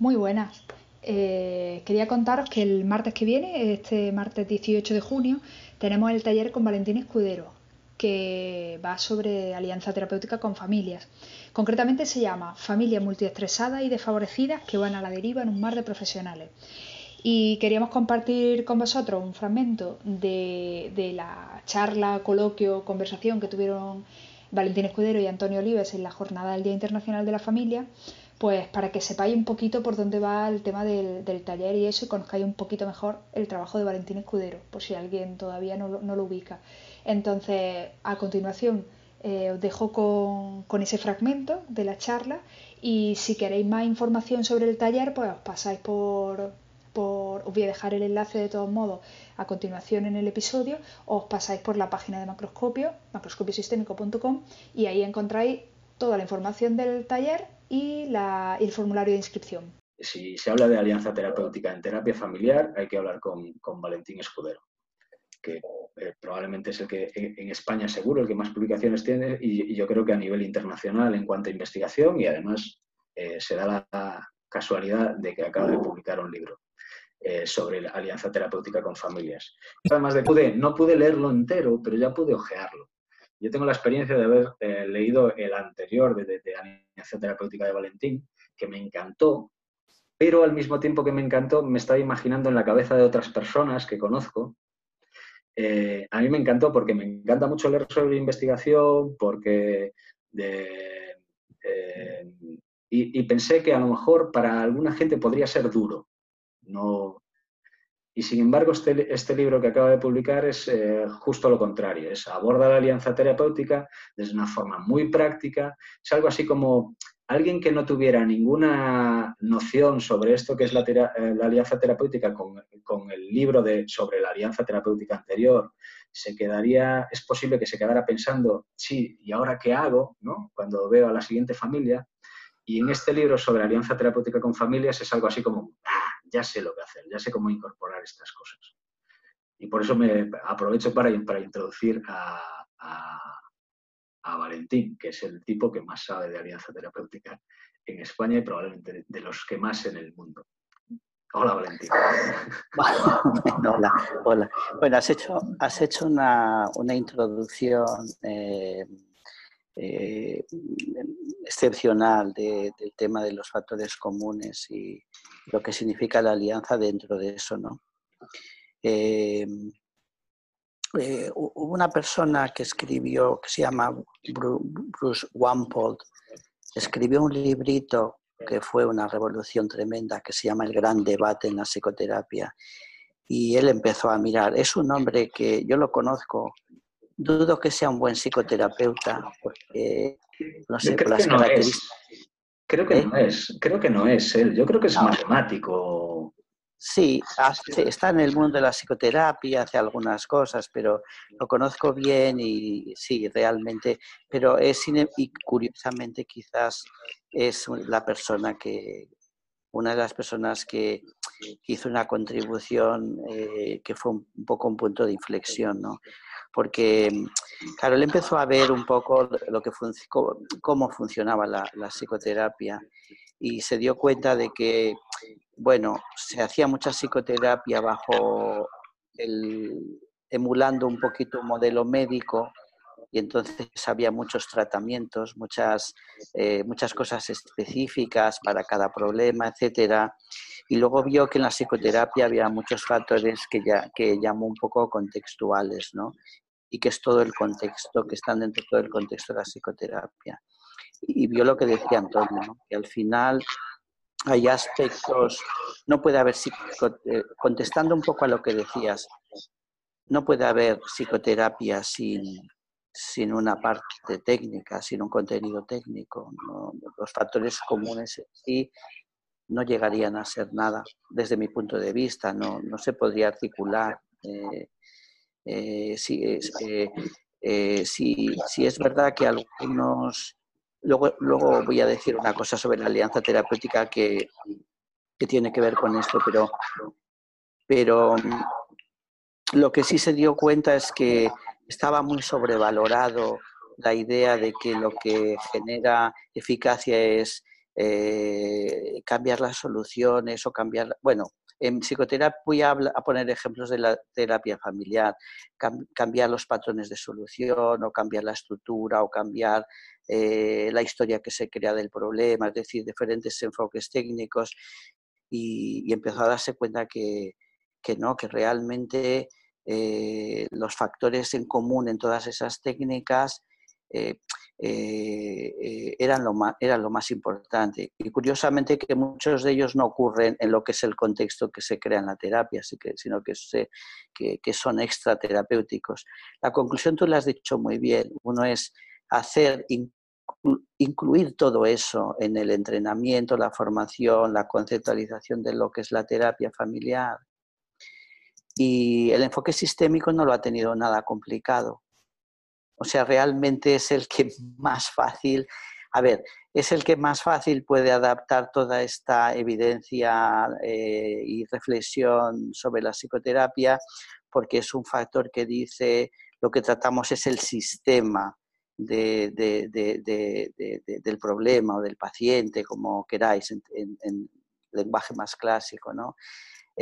Muy buenas. Eh, quería contaros que el martes que viene, este martes 18 de junio, tenemos el taller con Valentín Escudero, que va sobre alianza terapéutica con familias. Concretamente se llama Familias multiestresadas y desfavorecidas que van a la deriva en un mar de profesionales. Y queríamos compartir con vosotros un fragmento de, de la charla, coloquio, conversación que tuvieron Valentín Escudero y Antonio Olives en la jornada del Día Internacional de la Familia pues para que sepáis un poquito por dónde va el tema del, taller y eso y conozcáis un poquito mejor el trabajo de Valentín Escudero, por si alguien todavía no, lo ubica. Entonces, a continuación, eh, os dejo con, ese fragmento de la charla y si queréis más información sobre el taller, pues os pasáis por, por, os voy a dejar el enlace de todos modos a continuación en el episodio, os pasáis por la página de Macroscopio, macroscopiosistémico.com y ahí encontráis toda la información del taller y el formulario de inscripción. Si se habla de alianza terapéutica en terapia familiar, hay que hablar con, Valentín Escudero, que eh, probablemente es el que en, España seguro el que más publicaciones tiene y, yo creo que a nivel internacional en cuanto a investigación y además eh, se da la, casualidad de que acaba de publicar un libro. Eh, sobre la alianza terapéutica con familias. Además de pude, no pude leerlo entero, pero ya pude ojearlo. Yo tengo la experiencia de haber eh, leído el anterior de, de, Terapéutica de Valentín, que me encantó, pero al mismo tiempo que me encantó, me estaba imaginando en la cabeza de otras personas que conozco. Eh, a mí me encantó porque me encanta mucho leer sobre investigación, porque eh, y, y, pensé que a lo mejor para alguna gente podría ser duro. No, y sin embargo, este, este, libro que acaba de publicar es eh, justo lo contrario, es aborda la alianza terapéutica desde una forma muy práctica, es algo así como alguien que no tuviera ninguna noción sobre esto que es la, eh, alianza terapéutica con, con, el libro de, sobre la alianza terapéutica anterior, se quedaría, es posible que se quedara pensando, sí, ¿y ahora qué hago? ¿no? Cuando veo a la siguiente familia. Y en este libro sobre alianza terapéutica con familias es algo así como, ah, ya sé lo que hacer, ya sé cómo incorporar estas cosas. Y por eso me aprovecho para, para introducir a, a, Valentín, que es el tipo que más sabe de alianza terapéutica en España y probablemente de los que más en el mundo. Hola, Valentín. hola, hola. Bueno, has hecho, has hecho una, una introducción eh, eh, excepcional del tema de los factores comunes y lo que significa la alianza dentro de eso, ¿no? Eh, eh, hubo una persona que escribió, que se llama Bruce Wampold, escribió un librito que fue una revolución tremenda, que se llama El Gran Debate en la Psicoterapia. Y él empezó a mirar, es un hombre que yo lo conozco, dudo que sea un buen psicoterapeuta, porque no sé, por las características. Creo que no es, creo que no es él, yo creo que es matemático. Sí, está en el mundo de la psicoterapia, hace algunas cosas, pero lo conozco bien y sí, realmente, pero es y curiosamente quizás es la persona que, una de las personas que, hizo una contribución eh, que fue un, poco un punto de inflexión, ¿no? porque, claro, él empezó a ver un poco lo que cómo funcionaba la, psicoterapia y se dio cuenta de que, bueno, se hacía mucha psicoterapia bajo el, emulando un poquito un modelo médico y entonces había muchos tratamientos, muchas, eh, muchas cosas específicas para cada problema, etcétera. Y luego vio que en la psicoterapia había muchos factores que, ya, que llamó un poco contextuales, ¿no? Y que es todo el contexto, que están dentro de todo el contexto de la psicoterapia. Y vio lo que decía Antonio, ¿no? que al final hay aspectos, no puede haber, eh, contestando un poco a lo que decías, no puede haber psicoterapia sin, sin una parte técnica, sin un contenido técnico. Los factores comunes sí no llegarían a ser nada desde mi punto de vista, no, se podría articular. Eh, eh, eh, si, es verdad que algunos... Luego, luego voy a decir una cosa sobre la alianza terapéutica que, que tiene que ver con esto, pero, pero lo que sí se dio cuenta es que estaba muy sobrevalorado la idea de que lo que genera eficacia es eh, cambiar las soluciones o cambiar, bueno, en psicoterapia voy a, poner ejemplos de la terapia familiar, cambiar los patrones de solución o cambiar la estructura o cambiar eh, la historia que se crea del problema, es decir, diferentes enfoques técnicos y, empezó a darse cuenta que, no, que realmente eh, los factores en común en todas esas técnicas eh, eh, eran, lo más, eran lo más importante. Y curiosamente que muchos de ellos no ocurren en lo que es el contexto que se crea en la terapia, sino que, que, que son extraterapéuticos. La conclusión tú la has dicho muy bien. Uno es hacer, incluir todo eso en el entrenamiento, la formación, la conceptualización de lo que es la terapia familiar. Y el enfoque sistémico no lo ha tenido nada complicado. O sea, realmente es el que más fácil, a ver, es el que más fácil puede adaptar toda esta evidencia eh, y reflexión sobre la psicoterapia, porque es un factor que dice lo que tratamos es el sistema del problema o del paciente, como queráis, en, en lenguaje más clásico, ¿no?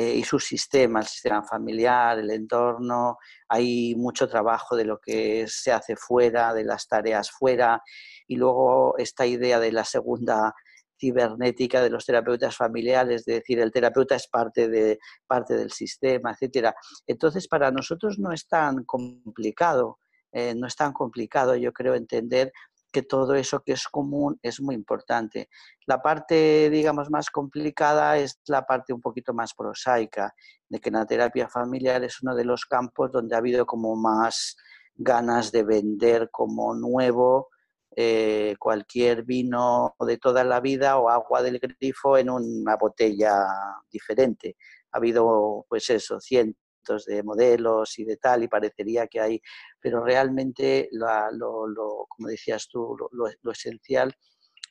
Eh, y su sistema, el sistema familiar, el entorno. Hay mucho trabajo de lo que se hace fuera, de las tareas fuera. Y luego esta idea de la segunda cibernética de los terapeutas familiares, de decir, el terapeuta es parte, de, parte del sistema, etcétera. Entonces, para nosotros no es tan complicado, eh, no es tan complicado, yo creo, entender que todo eso que es común es muy importante. La parte, digamos, más complicada es la parte un poquito más prosaica, de que la terapia familiar es uno de los campos donde ha habido como más ganas de vender como nuevo eh, cualquier vino de toda la vida o agua del grifo en una botella diferente. Ha habido, pues eso, cientos de modelos y de tal, y parecería que hay, pero realmente, lo, como decías tú, lo, esencial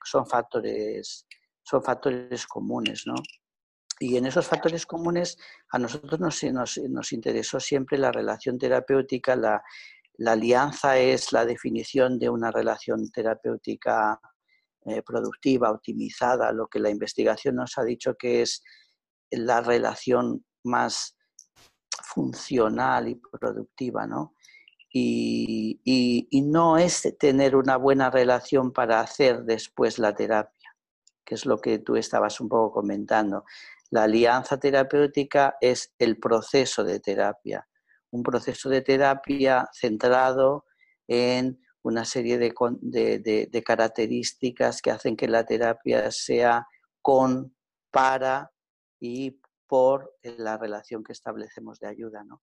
son factores, son factores comunes, ¿no? Y en esos factores comunes a nosotros nos, nos, interesó siempre la relación terapéutica, la, la, alianza es la definición de una relación terapéutica eh, productiva, optimizada, lo que la investigación nos ha dicho que es la relación más funcional y productiva, ¿no? Y, no es tener una buena relación para hacer después la terapia, que es lo que tú estabas un poco comentando. La alianza terapéutica es el proceso de terapia, un proceso de terapia centrado en una serie de, de, de características que hacen que la terapia sea con, para y por la relación que establecemos de ayuda, ¿no?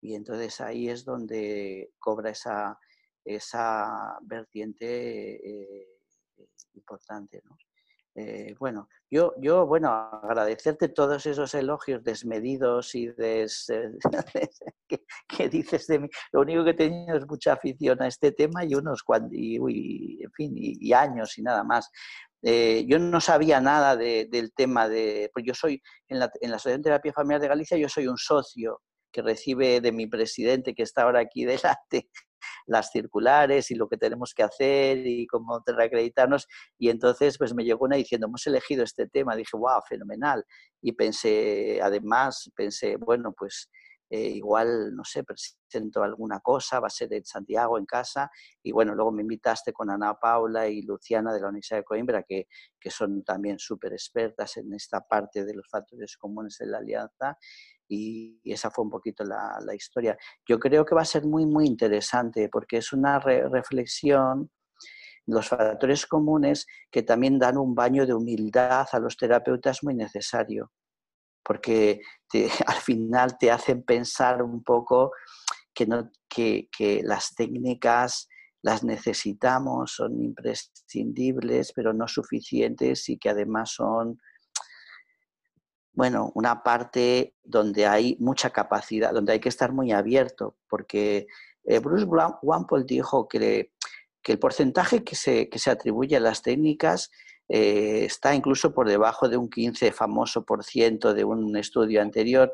Y entonces ahí es donde cobra esa, esa vertiente eh, importante, ¿no? Eh, bueno, yo, yo, bueno, agradecerte todos esos elogios desmedidos y des, que, dices de mí. Lo único que he tenido es mucha afición a este tema y unos y, en fin, y, años y nada más. Eh, yo no sabía nada del tema de, pues yo soy, en la, en la Asociación de Terapia Familiar de Galicia, yo soy un socio que recibe de mi presidente, que está ahora aquí delante, las circulares y lo que tenemos que hacer y cómo reacreditarnos. Y entonces pues me llegó una diciendo, hemos elegido este tema. Dije, wow, fenomenal. Y pensé, además, pensé, bueno, pues eh, igual, no sé, presento alguna cosa, va a ser en Santiago, en casa, y bueno, luego me invitaste con Ana Paula y Luciana de la Universidad de Coimbra, que, que son también súper expertas en esta parte de los factores comunes de la alianza, y, esa fue un poquito la, la, historia. Yo creo que va a ser muy, muy interesante, porque es una reflexión los factores comunes que también dan un baño de humildad a los terapeutas muy necesario porque al final te hacen pensar un poco que, no, que, las técnicas las necesitamos, son imprescindibles, pero no suficientes y que además son, bueno, una parte donde hay mucha capacidad, donde hay que estar muy abierto, porque eh, Bruce Wampole dijo que, que el porcentaje que se, que se atribuye a las técnicas eh, está incluso por debajo de un 15 famoso por ciento de un estudio anterior,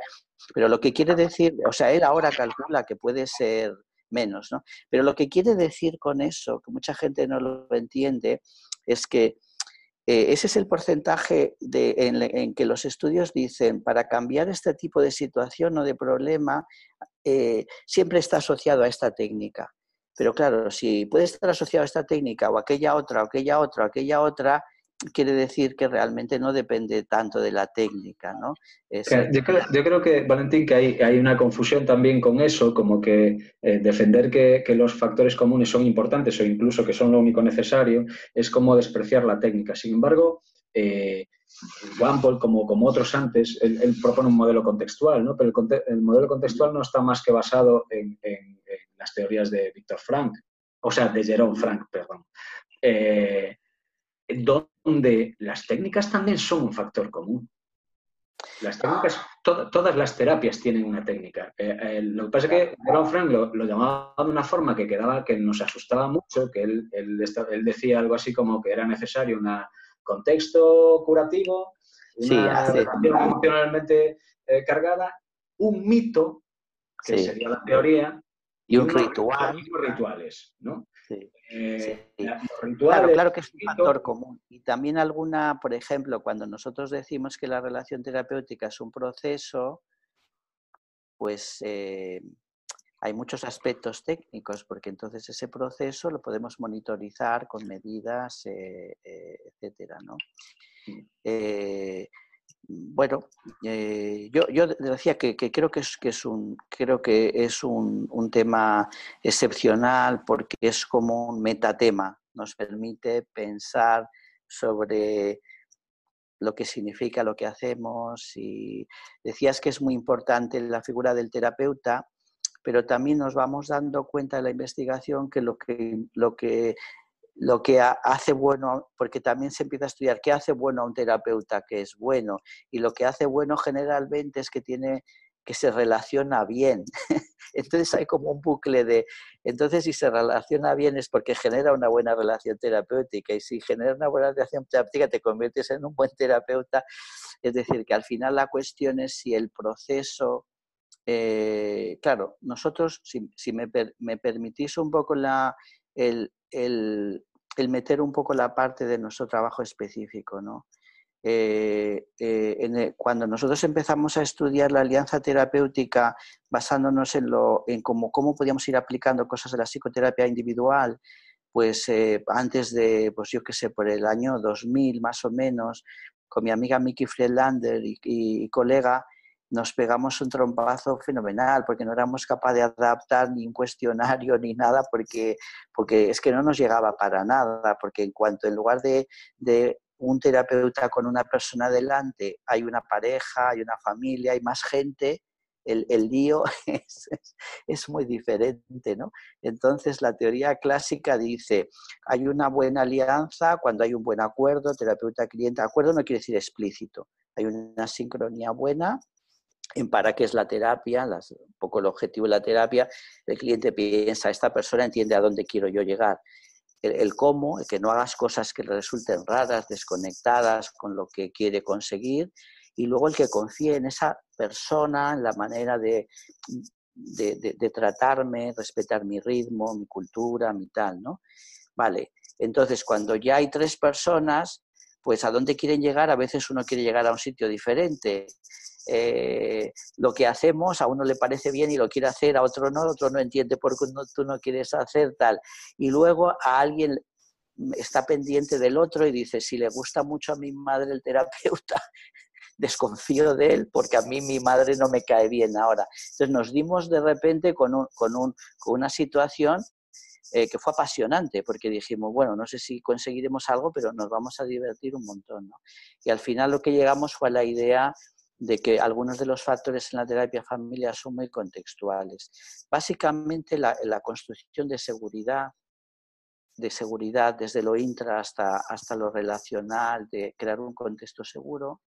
pero lo que quiere decir, o sea, él ahora calcula que puede ser menos, ¿no? Pero lo que quiere decir con eso, que mucha gente no lo entiende, es que Eh, ese es el porcentaje de, en, que los estudios dicen, para cambiar este tipo de situación o de problema, eh, siempre está asociado a esta técnica. Pero claro, si puede estar asociado a esta técnica o aquella otra, o aquella otra, o aquella otra, quiere decir que realmente no depende tanto de la técnica, ¿no? yo, creo, que, Valentín, que hay, hay, una confusión también con eso, como que eh, defender que, los factores comunes son importantes o incluso que son lo único necesario, es como despreciar la técnica. Sin embargo, eh, como, como otros antes, él, propone un modelo contextual, ¿no? Pero el, modelo contextual no está más que basado en, las teorías de Víctor Frank, o sea, de Jerome Frank, perdón. Eh, donde las técnicas también son un factor común. Las técnicas, todas las terapias tienen una técnica. Eh, eh, lo que pasa es que Brown Frank lo, llamaba de una forma que quedaba, que nos asustaba mucho, que él, decía algo así como que era necesario un contexto curativo, una relación emocionalmente eh, cargada, un mito, que sería la teoría, y un ritual. rituales, ¿no? Eh, claro, claro que es un factor común. Y también alguna, por ejemplo, cuando nosotros decimos que la relación terapéutica es un proceso, pues eh, hay muchos aspectos técnicos, porque entonces ese proceso lo podemos monitorizar con medidas, eh, etcétera, ¿no? Bueno, eh, yo, decía que, creo que es, un, creo que es un, tema excepcional porque es como un metatema, nos permite pensar sobre lo que significa lo que hacemos y decías que es muy importante la figura del terapeuta, pero también nos vamos dando cuenta de la investigación que lo que, lo que lo que hace bueno, porque también se empieza a estudiar qué hace bueno a un terapeuta que es bueno, y lo que hace bueno generalmente es que tiene que se relaciona bien. Entonces hay como un bucle de, entonces si se relaciona bien es porque genera una buena relación terapéutica y si genera una buena relación terapéutica te conviertes en un buen terapeuta. Es decir, que al final la cuestión es si el proceso, eh, claro, nosotros, si, me, me, permitís un poco la, el, el, meter un poco la parte de nuestro trabajo específico, ¿no? Eh, eh, cuando nosotros empezamos a estudiar la alianza terapéutica basándonos en, lo, en cómo, cómo podíamos ir aplicando cosas de la psicoterapia individual, pues eh, antes de, pues yo qué sé, por el año 2000 más o menos, con mi amiga Miki Friedlander y colega, nos pegamos un trompazo fenomenal porque no éramos capaces de adaptar ni un cuestionario ni nada porque, porque es que no nos llegaba para nada, porque en cuanto en lugar de, de un terapeuta con una persona delante, hay una pareja, hay una familia, hay más gente, el, el lío es, es, muy diferente, ¿no? Entonces la teoría clásica dice, hay una buena alianza cuando hay un buen acuerdo, terapeuta-cliente, acuerdo no quiere decir explícito, hay una sincronía buena en para qué es la terapia, un poco el objetivo de la terapia, el cliente piensa, esta persona entiende a dónde quiero yo llegar. El, cómo, el que no hagas cosas que resulten raras, desconectadas con lo que quiere conseguir, y luego el que confíe en esa persona, en la manera de, de, tratarme, respetar mi ritmo, mi cultura, mi tal, ¿no? Vale, entonces cuando ya hay tres personas, pues a dónde quieren llegar, a veces uno quiere llegar a un sitio diferente, eh, lo que hacemos a uno le parece bien y lo quiere hacer, a otro no, otro no entiende por qué tú no quieres hacer tal. Y luego a alguien está pendiente del otro y dice, si le gusta mucho a mi madre el terapeuta, desconfío de él porque a mí mi madre no me cae bien ahora. Entonces nos dimos de repente con, un, con, un, con una situación eh, que fue apasionante porque dijimos, bueno, no sé si conseguiremos algo, pero nos vamos a divertir un montón. ¿no? Y al final lo que llegamos fue a la idea de que algunos de los factores en la terapia familiar son muy contextuales. Básicamente la, construcción de seguridad, de seguridad desde lo intra hasta, hasta lo relacional, de crear un contexto seguro.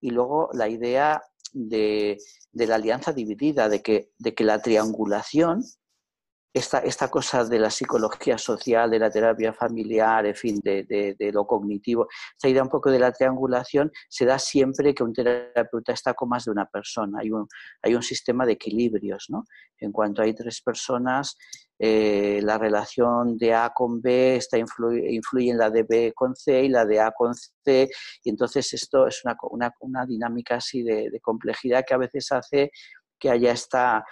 Y luego la idea de, la alianza dividida, de que, de que la triangulación esta, esta, cosa de la psicología social, de la terapia familiar, en fin, de, de, lo cognitivo, esta idea un poco de la triangulación, se da siempre que un terapeuta está con más de una persona. Hay un, hay un sistema de equilibrios, ¿no? En cuanto hay tres personas, eh, la relación de A con B está influye, influye, en la de B con C y la de A con C, y entonces esto es una, una, una dinámica así de, de complejidad que a veces hace que haya esta,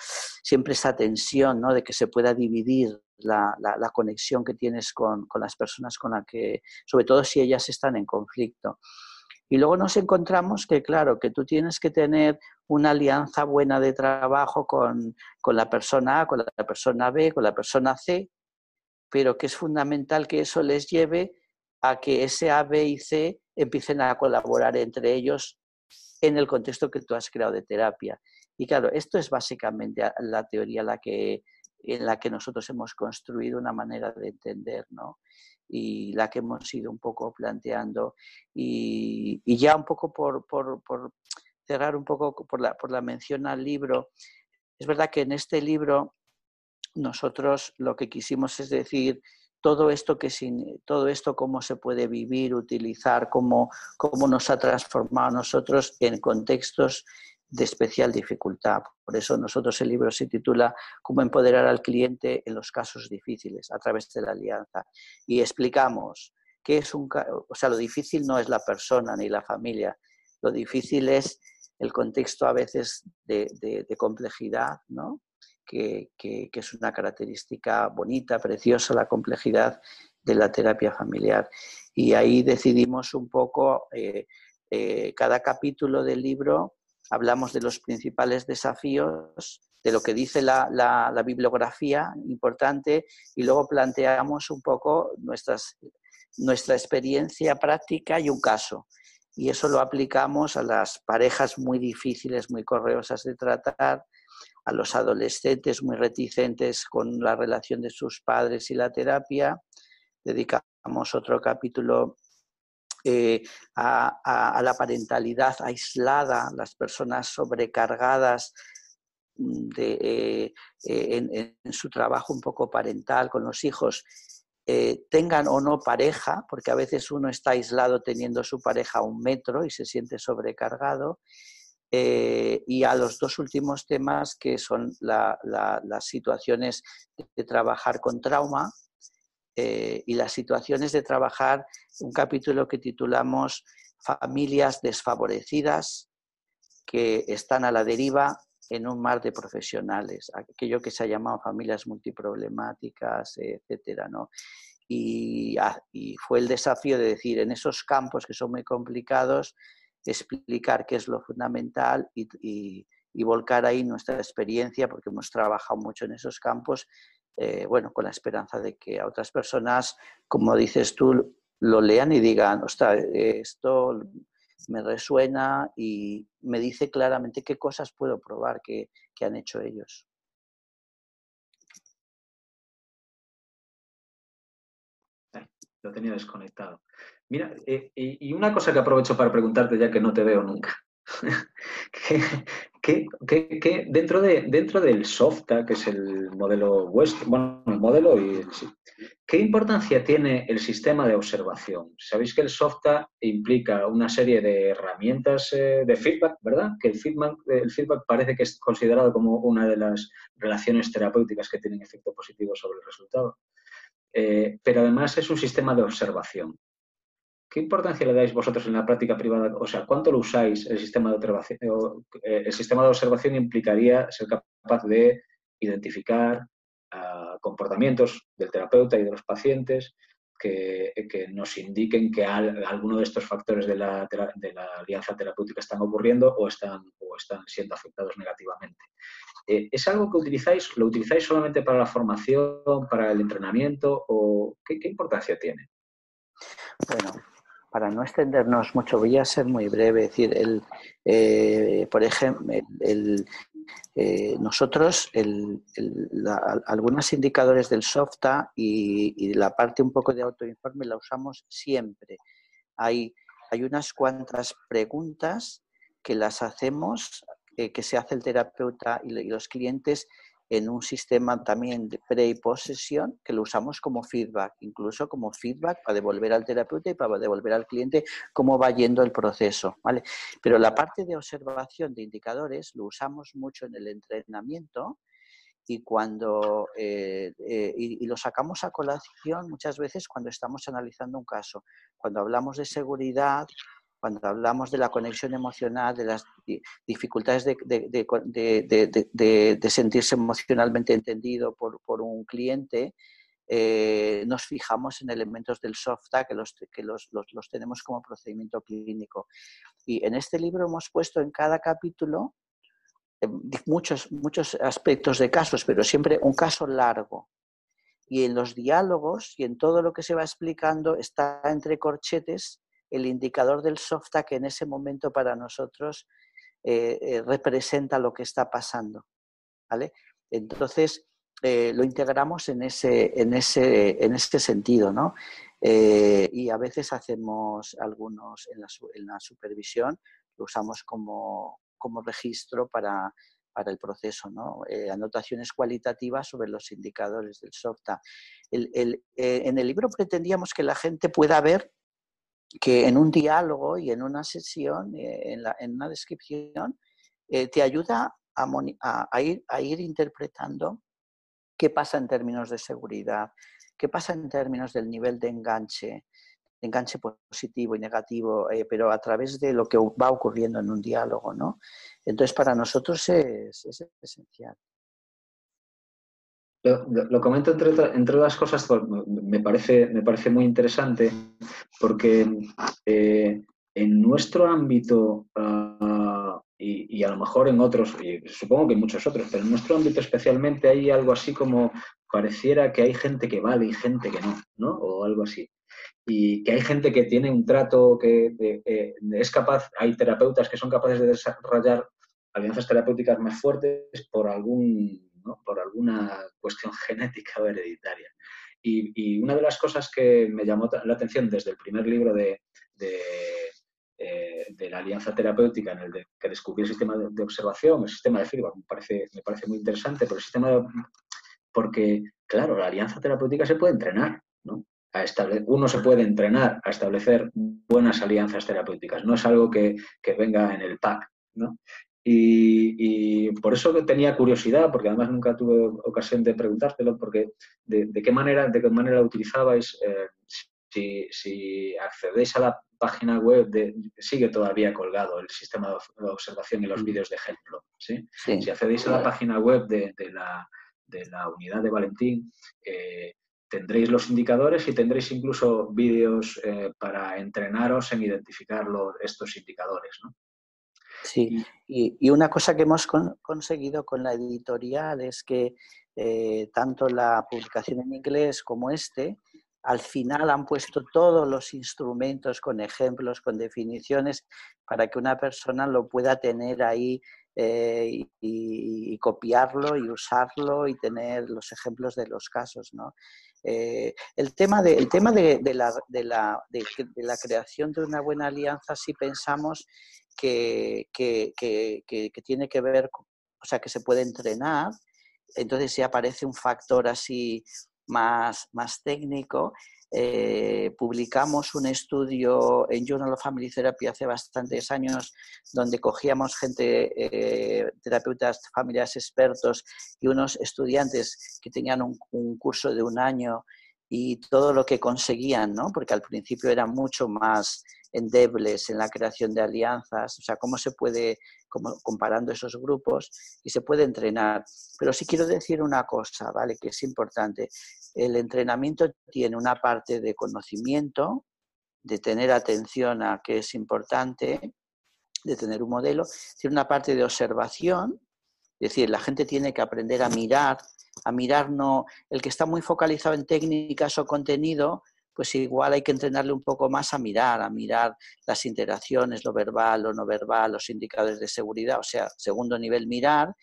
siempre esa tensión, ¿no? De que se pueda dividir la, la, conexión que tienes con, con, las personas con las que, sobre todo si ellas están en conflicto. Y luego nos encontramos que, claro, que tú tienes que tener una alianza buena de trabajo con, con la persona A, con la persona B, con la persona C, pero que es fundamental que eso les lleve a que ese A, B y C empiecen a colaborar entre ellos en el contexto que tú has creado de terapia. Y claro, esto es básicamente la teoría la que, en la que nosotros hemos construido una manera de entender, ¿no? Y la que hemos ido un poco planteando. Y, ya un poco por, por, cerrar un poco por la, por la mención al libro, es verdad que en este libro nosotros lo que quisimos es decir, todo esto que todo esto cómo se puede vivir, utilizar, cómo, cómo nos ha transformado a nosotros en contextos de especial dificultad. Por eso nosotros el libro se titula Cómo empoderar al cliente en los casos difíciles a través de la alianza. Y explicamos qué es un... O sea, lo difícil no es la persona ni la familia, lo difícil es el contexto a veces de, complejidad, ¿no? Que, es una característica bonita, preciosa, la complejidad de la terapia familiar. Y ahí decidimos un poco, eh, eh, cada capítulo del libro hablamos de los principales desafíos, de lo que dice la, bibliografía importante y luego planteamos un poco nuestras, nuestra experiencia práctica y un caso. Y eso lo aplicamos a las parejas muy difíciles, muy correosas de tratar, a los adolescentes muy reticentes con la relación de sus padres y la terapia. Dedicamos otro capítulo eh, a, la parentalidad aislada, las personas sobrecargadas mm, de, eh, eh, en, su trabajo un poco parental con los hijos, tengan o no pareja, porque a veces uno está aislado teniendo su pareja a un metro y se siente sobrecargado. y a los dos últimos temas que son las situaciones de trabajar con trauma, eh, y las situaciones de trabajar, un capítulo que titulamos Familias desfavorecidas que están a la deriva en un mar de profesionales, aquello que se ha llamado familias multiproblemáticas, etcétera, ¿no? Y, ah, y, fue el desafío de decir, en esos campos que son muy complicados, explicar qué es lo fundamental y, y, y volcar ahí nuestra experiencia, porque hemos trabajado mucho en esos campos eh, bueno, con la esperanza de que a otras personas, como dices tú, lo lean y digan, ostras, esto me resuena y me dice claramente qué cosas puedo probar que, han hecho ellos. Lo tenía desconectado. Mira, eh, y una cosa que aprovecho para preguntarte ya que no te veo nunca. que, dentro, de, dentro del SOFTA, que es el modelo vuestro, bueno, el modelo y ¿qué importancia tiene el sistema de observación? Sabéis que el SOFTA implica una serie de herramientas eh, de feedback, ¿verdad? Que el feedback, el feedback parece que es considerado como una de las relaciones terapéuticas que tienen efecto positivo sobre el resultado. Eh, pero además es un sistema de observación. ¿Qué importancia le dais vosotros en la práctica privada? O sea, ¿cuánto lo usáis el sistema de observación? Eh, el sistema de observación implicaría ser capaz de identificar ah, comportamientos del terapeuta y de los pacientes que, nos indiquen que alguno de estos factores de la, alianza terapéutica están ocurriendo o están, o están siendo afectados negativamente. Eh, ¿Es algo que utilizáis? ¿Lo utilizáis solamente para la formación, para el entrenamiento? o ¿Qué, qué importancia tiene? Bueno, para no extendernos mucho, voy a ser muy breve. decir, el, eh, por ejemplo, eh, nosotros, algunos indicadores del SOFTA y, la parte un poco de autoinforme la usamos siempre. Hay, hay unas cuantas preguntas que las hacemos, eh, que se hace el terapeuta y, los clientes en un sistema también de pre y post sesión que lo usamos como feedback, incluso como feedback para devolver al terapeuta y para devolver al cliente cómo va yendo el proceso, ¿vale? Pero la parte de observación de indicadores lo usamos mucho en el entrenamiento y cuando eh, eh, y, lo sacamos a colación muchas veces cuando estamos analizando un caso. Cuando hablamos de seguridad, cuando hablamos de la conexión emocional, de las dificultades de, sentirse emocionalmente entendido por, un cliente, eh, nos fijamos en elementos del SOFTA que, los, que los, los, tenemos como procedimiento clínico. Y en este libro hemos puesto en cada capítulo eh, muchos, muchos aspectos de casos, pero siempre un caso largo. Y en los diálogos y en todo lo que se va explicando está entre corchetes el indicador del SOFTA que en ese momento para nosotros eh, eh, representa lo que está pasando. ¿vale? Entonces, eh, lo integramos en ese, en ese, en ese sentido, ¿no? y a veces hacemos algunos en la, supervisión, lo usamos como, como registro para, para, el proceso, ¿no? anotaciones cualitativas sobre los indicadores del SOFTA. En el libro pretendíamos que la gente pueda ver que en un diálogo y en una sesión, eh, en, una descripción, eh, te ayuda a, ir, a ir interpretando qué pasa en términos de seguridad, qué pasa en términos del nivel de enganche, enganche positivo y negativo, eh, pero a través de lo que va ocurriendo en un diálogo, ¿no? Entonces, para nosotros es esencial. Lo, comento entre, entre otras cosas, me parece, me parece muy interesante porque eh, en nuestro ámbito, ah, y, a lo mejor en otros, y supongo que en muchos otros, pero en nuestro ámbito especialmente hay algo así como pareciera que hay gente que vale y gente que no, ¿no? O algo así. Y que hay gente que tiene un trato que eh, es capaz, hay terapeutas que son capaces de desarrollar alianzas terapéuticas más fuertes por algún por alguna cuestión genética o hereditaria. Y, una de las cosas que me llamó la atención desde el primer libro de, eh, la alianza terapéutica en el que descubrí el sistema de, observación, el sistema de feedback, me parece, me parece muy interesante, el sistema porque, claro, la alianza terapéutica se puede entrenar, ¿no? A uno se puede entrenar a establecer buenas alianzas terapéuticas, no es algo que, que venga en el pack. ¿no? Y, por eso tenía curiosidad, porque además nunca tuve ocasión de preguntártelo, porque de, qué manera de qué manera utilizabais, eh, si, accedéis a la página web, de, sigue todavía colgado el sistema de observación y los mm. vídeos de ejemplo. ¿sí? Si accedéis a la página web de, la, unidad de Valentín, eh, tendréis los indicadores y tendréis incluso vídeos eh, para entrenaros en identificar estos indicadores. ¿no? Sí, y, una cosa que hemos conseguido con la editorial es que eh, tanto la publicación en inglés como este, al final han puesto todos los instrumentos con ejemplos, con definiciones, para que una persona lo pueda tener ahí eh, y, copiarlo y usarlo y tener los ejemplos de los casos. ¿no? Eh, el tema, de, el tema de, la, de, la, de, la, creación de una buena alianza, si pensamos que, tiene que ver, o sea, que se puede entrenar, entonces si aparece un factor así más, más técnico. Eh, publicamos un estudio en Journal of Family Therapy hace bastantes años donde cogíamos gente, eh, terapeutas familiares expertos y unos estudiantes que tenían un, un, curso de un año y todo lo que conseguían, ¿no? porque al principio era mucho más endebles en la creación de alianzas, o sea, cómo se puede, como, comparando esos grupos, y se puede entrenar. Pero sí quiero decir una cosa, ¿vale? Que es importante. El entrenamiento tiene una parte de conocimiento, de tener atención a qué es importante, de tener un modelo, tiene una parte de observación, es decir, la gente tiene que aprender a mirar, a mirar no, el que está muy focalizado en técnicas o contenido, pues igual hay que entrenarle un poco más a mirar, a mirar las interacciones, lo verbal, lo no verbal, los indicadores de seguridad, o sea, segundo nivel mirar.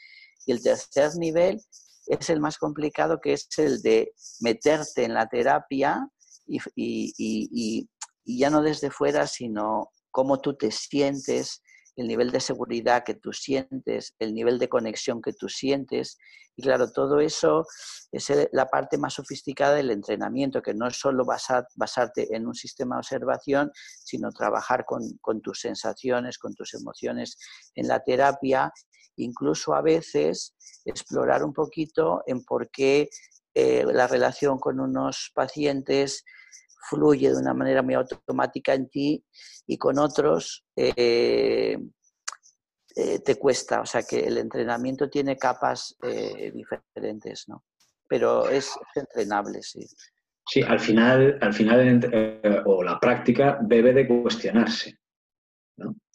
Y el tercer nivel es el más complicado, que es el de meterte en la terapia y, ya no desde fuera, sino cómo tú te sientes el nivel de seguridad que tú sientes, el nivel de conexión que tú sientes. Y claro, todo eso es la parte más sofisticada del entrenamiento, que no es solo basarte en un sistema de observación, sino trabajar con, tus sensaciones, con tus emociones en la terapia, incluso a veces explorar un poquito en por qué eh, la relación con unos pacientes fluye de una manera muy automática en ti y con otros eh, eh, te cuesta. O sea que el entrenamiento tiene capas eh, diferentes, ¿no? Pero es, entrenable, sí. Sí, al final, al final o la práctica debe de cuestionarse.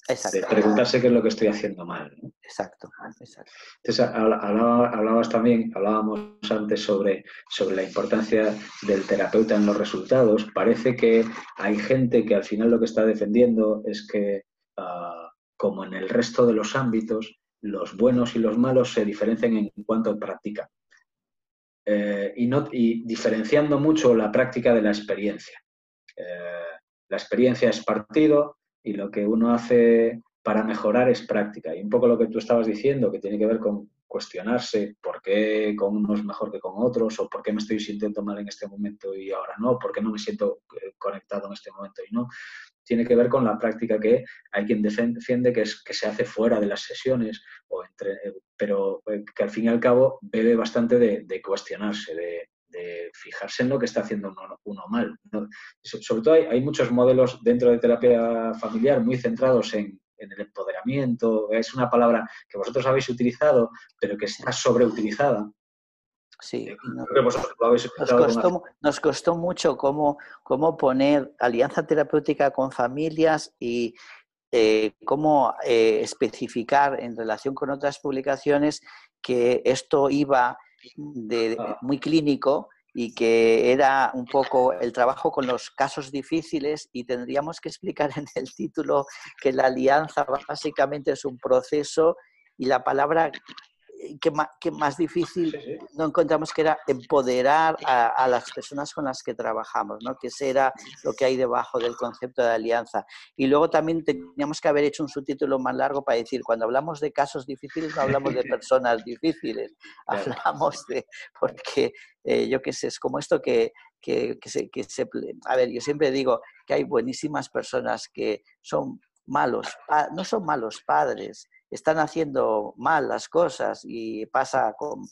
De preguntarse qué es lo que estoy haciendo mal. Exacto, exacto. Entonces, hablabas también, hablábamos antes sobre, sobre la importancia del terapeuta en los resultados. Parece que hay gente que al final lo que está defendiendo es que, ah, como en el resto de los ámbitos, los buenos y los malos se diferencian en cuanto a práctica. Eh, y, no, y diferenciando mucho la práctica de la experiencia. Eh, la experiencia es partido, y lo que uno hace para mejorar es práctica. Y un poco lo que tú estabas diciendo, que tiene que ver con cuestionarse por qué con unos mejor que con otros, o por qué me estoy sintiendo mal en este momento y ahora no, por qué no me siento eh, conectado en este momento y no, tiene que ver con la práctica que hay quien defiende que, es, que se hace fuera de las sesiones, o entre, eh, pero eh, que al fin y al cabo bebe bastante de, cuestionarse, de, de fijarse en lo que está haciendo uno, mal. Sobre todo hay, muchos modelos dentro de terapia familiar muy centrados en, el empoderamiento. Es una palabra que vosotros habéis utilizado, pero que está sobreutilizada. Sí, eh, nos, costó, mucho cómo, cómo, poner alianza terapéutica con familias y eh, cómo eh, especificar en relación con otras publicaciones que esto iba de, ah. muy clínico y que era un poco el trabajo con los casos difíciles y tendríamos que explicar en el título que la alianza básicamente es un proceso y la palabra que más, más difícil no encontramos que era empoderar a, las personas con las que trabajamos, ¿no? que ese era lo que hay debajo del concepto de alianza. Y luego también teníamos que haber hecho un subtítulo más largo para decir, cuando hablamos de casos difíciles no hablamos de personas difíciles, hablamos de, porque eh, yo qué sé, es como esto que, que, se, que se... A ver, yo siempre digo que hay buenísimas personas que son malos, no son malos padres, están haciendo mal las cosas y pasa con,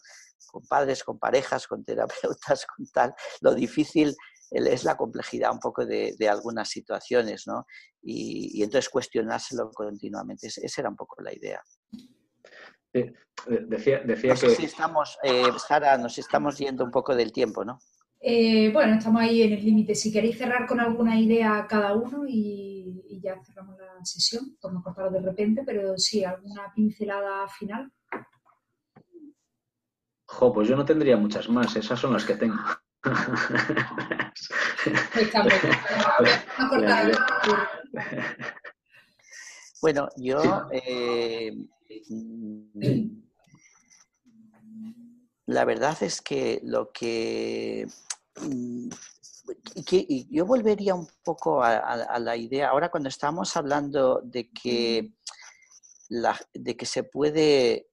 padres, con parejas, con terapeutas, con tal. Lo difícil es la complejidad un poco de, algunas situaciones, ¿no? Y, entonces cuestionárselo continuamente. Esa era un poco la idea. Eh, decía, decía que... Si estamos, eh, Sara, nos estamos yendo un poco del tiempo, ¿no? Eh, bueno, estamos ahí en el límite. Si queréis cerrar con alguna idea cada uno y, ya cerramos la sesión, por no cortarlo de repente, pero sí, alguna pincelada final. Jo, pues yo no tendría muchas más, esas son las que tengo. bueno, yo eh, la verdad es que lo que Y yo volvería un poco a, la idea, ahora cuando estamos hablando de que, de que se puede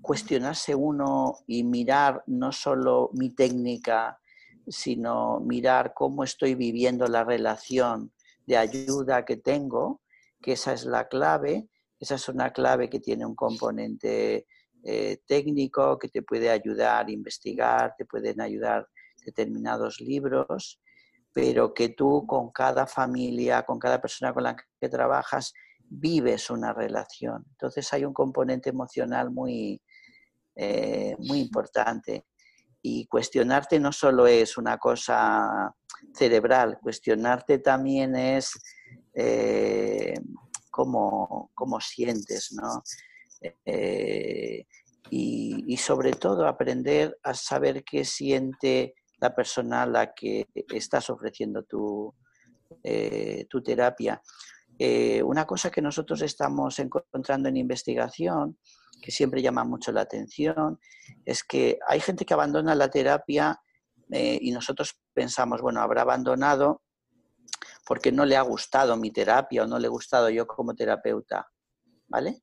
cuestionarse uno y mirar no solo mi técnica, sino mirar cómo estoy viviendo la relación de ayuda que tengo, que esa es la clave, esa es una clave que tiene un componente eh, técnico que te puede ayudar a investigar, te pueden ayudar determinados libros, pero que tú con cada familia, con cada persona con la que trabajas, vives una relación. Entonces hay un componente emocional muy, eh, muy importante. Y cuestionarte no solo es una cosa cerebral, cuestionarte también es eh, cómo, sientes, ¿no? Eh, y, y, sobre todo aprender a saber qué siente la persona a la que estás ofreciendo tu, eh, tu terapia. Eh, una cosa que nosotros estamos encontrando en investigación, que siempre llama mucho la atención, es que hay gente que abandona la terapia eh, y nosotros pensamos, bueno, habrá abandonado porque no le ha gustado mi terapia o no le he gustado yo como terapeuta, ¿vale?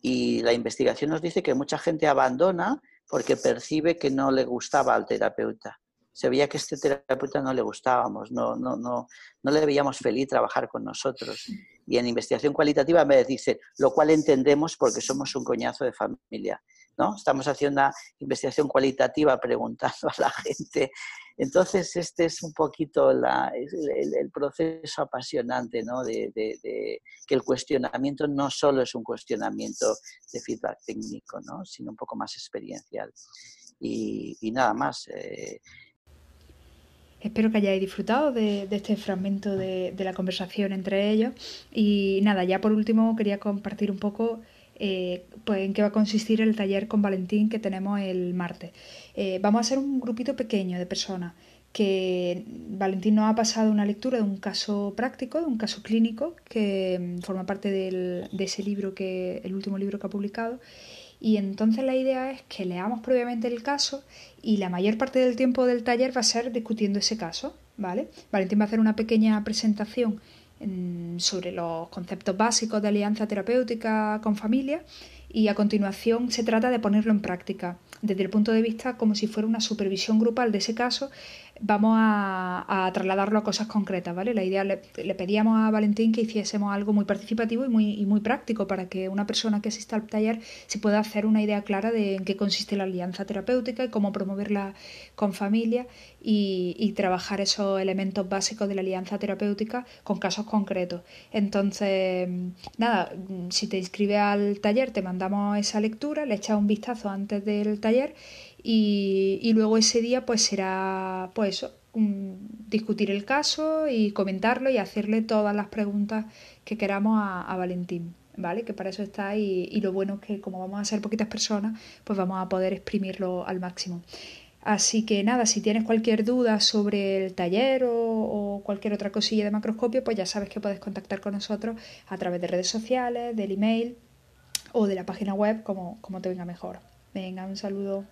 Y la investigación nos dice que mucha gente abandona porque percibe que no le gustaba al terapeuta. Se veía que este terapeuta no le gustábamos, no, no, no, no le veíamos feliz trabajar con nosotros. Y en investigación cualitativa me dice, lo cual entendemos porque somos un coñazo de familia. ¿no? Estamos haciendo una investigación cualitativa preguntando a la gente. Entonces, este es un poquito el, proceso apasionante, ¿no? De, que el cuestionamiento no solo es un cuestionamiento de feedback técnico, ¿no? sino un poco más experiencial. Y, nada más. Eh. Espero que hayáis disfrutado de, este fragmento de, la conversación entre ellos. Y nada, ya por último quería compartir un poco eh, pues en qué va a consistir el taller con Valentín que tenemos el martes. Eh, vamos a ser un grupito pequeño de personas que Valentín nos ha pasado una lectura de un caso práctico, de un caso clínico, que mm, forma parte de ese libro, que el último libro que ha publicado. Y entonces la idea es que leamos previamente el caso y la mayor parte del tiempo del taller va a ser discutiendo ese caso, ¿vale? Valentín va a hacer una pequeña presentación sobre los conceptos básicos de alianza terapéutica con familia y a continuación se trata de ponerlo en práctica desde el punto de vista como si fuera una supervisión grupal de ese caso vamos a, trasladarlo a cosas concretas, ¿vale? La idea, le, pedíamos a Valentín que hiciésemos algo muy participativo y muy, muy práctico para que una persona que asista al taller se pueda hacer una idea clara de en qué consiste la alianza terapéutica y cómo promoverla con familia y, trabajar esos elementos básicos de la alianza terapéutica con casos concretos. Entonces, nada, si te inscribes al taller te mandamos esa lectura, le echas un vistazo antes del taller y, luego ese día pues será pues discutir el caso y comentarlo y hacerle todas las preguntas que queramos a, Valentín, ¿vale? Que para eso está y, lo bueno es que como vamos a ser poquitas personas, pues vamos a poder exprimirlo al máximo. Así que nada, si tienes cualquier duda sobre el taller o, cualquier otra cosilla de macroscopio, pues ya sabes que puedes contactar con nosotros a través de redes sociales, del email o de la página web, como, como te venga mejor. Venga, un saludo.